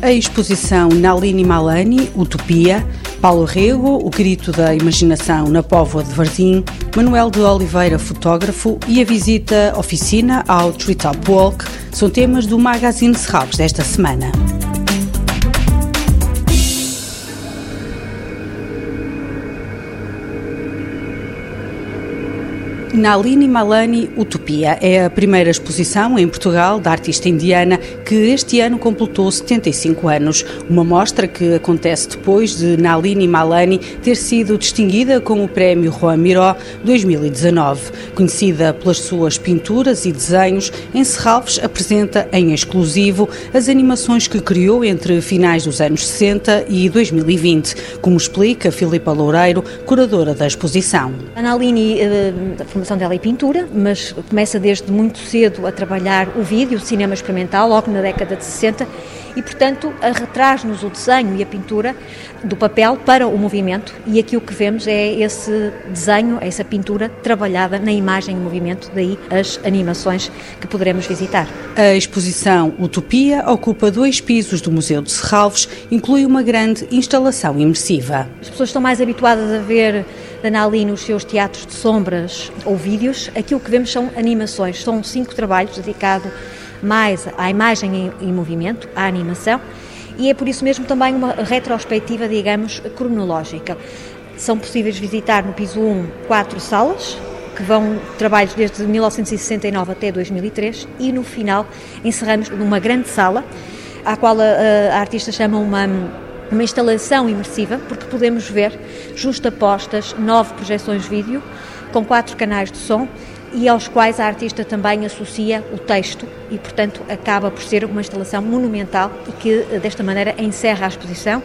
A exposição Nalini Malani, Utopia, Paulo Rego, O Grito da Imaginação na Póvoa de Varzim, Manuel de Oliveira, fotógrafo, e a visita oficina ao Treetop Walk são temas do Magazine Serralves desta semana. Nalini Malani Utopia é a primeira exposição em Portugal da artista indiana que este ano completou 75 anos. Uma mostra que acontece depois de Nalini Malani ter sido distinguida com o Prémio Juan Miró 2019. Conhecida pelas suas pinturas e desenhos, em Serralves apresenta em exclusivo as animações que criou entre finais dos anos 60 e 2020, como explica Filipa Loureiro, curadora da exposição. A Nalini, formação dela é pintura, mas começa desde muito cedo a trabalhar o vídeo, o cinema experimental, logo na década de 60, e, portanto, retraz-nos o desenho e a pintura do papel para o movimento, e aqui o que vemos é esse desenho, essa pintura trabalhada na imagem em movimento, daí as animações que poderemos visitar. A exposição Utopia ocupa dois pisos do Museu de Serralves, inclui uma grande instalação imersiva. As pessoas estão mais habituadas a ver Anali nos seus teatros de sombras ou vídeos, aquilo que vemos são animações. São cinco trabalhos dedicados mais à imagem em, em movimento, à animação, e é por isso mesmo também uma retrospectiva, digamos, cronológica. São possíveis visitar no piso 1 quatro salas, que vão trabalhos desde 1969 até 2003, e no final encerramos numa grande sala, à qual a, a artista chama uma uma instalação imersiva, porque podemos ver justapostas nove projeções vídeo com quatro canais de som e aos quais a artista também associa o texto e, portanto, acaba por ser uma instalação monumental e que, desta maneira, encerra a exposição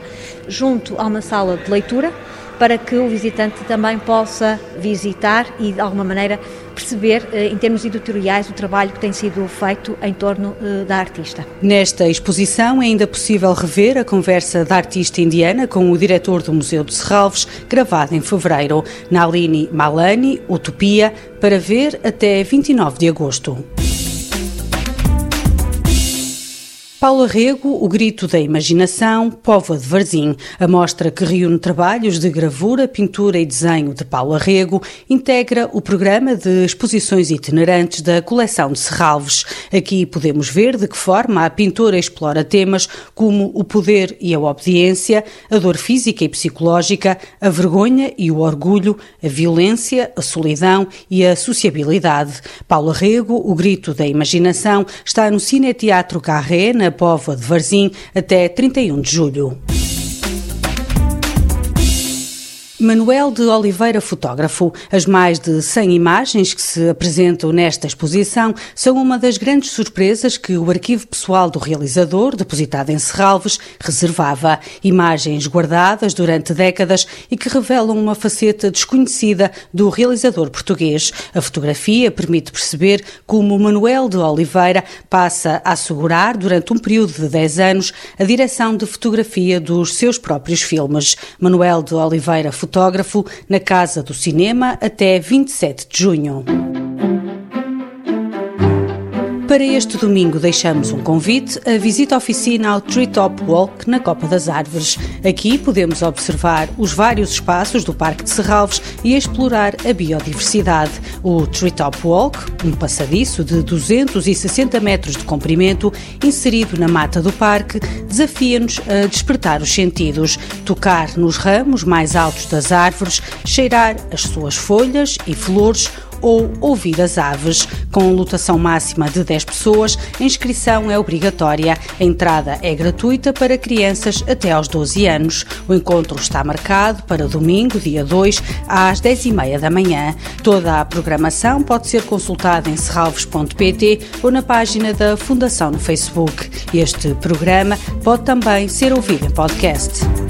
junto a uma sala de leitura para que o visitante também possa visitar e, de alguma maneira, perceber, eh, em termos editoriais, o trabalho que tem sido feito em torno eh, da artista. Nesta exposição é ainda possível rever a conversa da artista indiana com o diretor do Museu de Serralves, gravada em fevereiro, Nalini Malani, Utopia, para ver até 29 de agosto. Paula Rego, O Grito da Imaginação, Póvoa de Varzim. A mostra que reúne trabalhos de gravura, pintura e desenho de Paula Rego integra o programa de exposições itinerantes da coleção de Serralves. Aqui podemos ver de que forma a pintora explora temas como o poder e a obediência, a dor física e psicológica, a vergonha e o orgulho, a violência, a solidão e a sociabilidade. Paula Rego, O Grito da Imaginação, está no Cine Teatro Carré, na Póvoa de Varzim até 31 de julho. Manuel de Oliveira, fotógrafo. As mais de 100 imagens que se apresentam nesta exposição são uma das grandes surpresas que o arquivo pessoal do realizador, depositado em Serralves, reservava. Imagens guardadas durante décadas e que revelam uma faceta desconhecida do realizador português. A fotografia permite perceber como Manuel de Oliveira passa a assegurar, durante um período de 10 anos, a direção de fotografia dos seus próprios filmes. Manuel de Oliveira, fotógrafo na Casa do Cinema até 27 de junho. Para este domingo deixamos um convite a visita oficina ao Treetop Walk na Copa das Árvores. Aqui podemos observar os vários espaços do Parque de Serralves e explorar a biodiversidade. O Treetop Walk, um passadiço de 260 metros de comprimento, inserido na mata do parque, desafia-nos a despertar os sentidos, tocar nos ramos mais altos das árvores, cheirar as suas folhas e flores ou ouvir as aves. Com lotação máxima de 10 pessoas, a inscrição é obrigatória. A entrada é gratuita para crianças até aos 12 anos. O encontro está marcado para domingo, dia 2, às 10h30 da manhã. Toda a programação pode ser consultada em serralves.pt ou na página da Fundação no Facebook. Este programa pode também ser ouvido em podcast.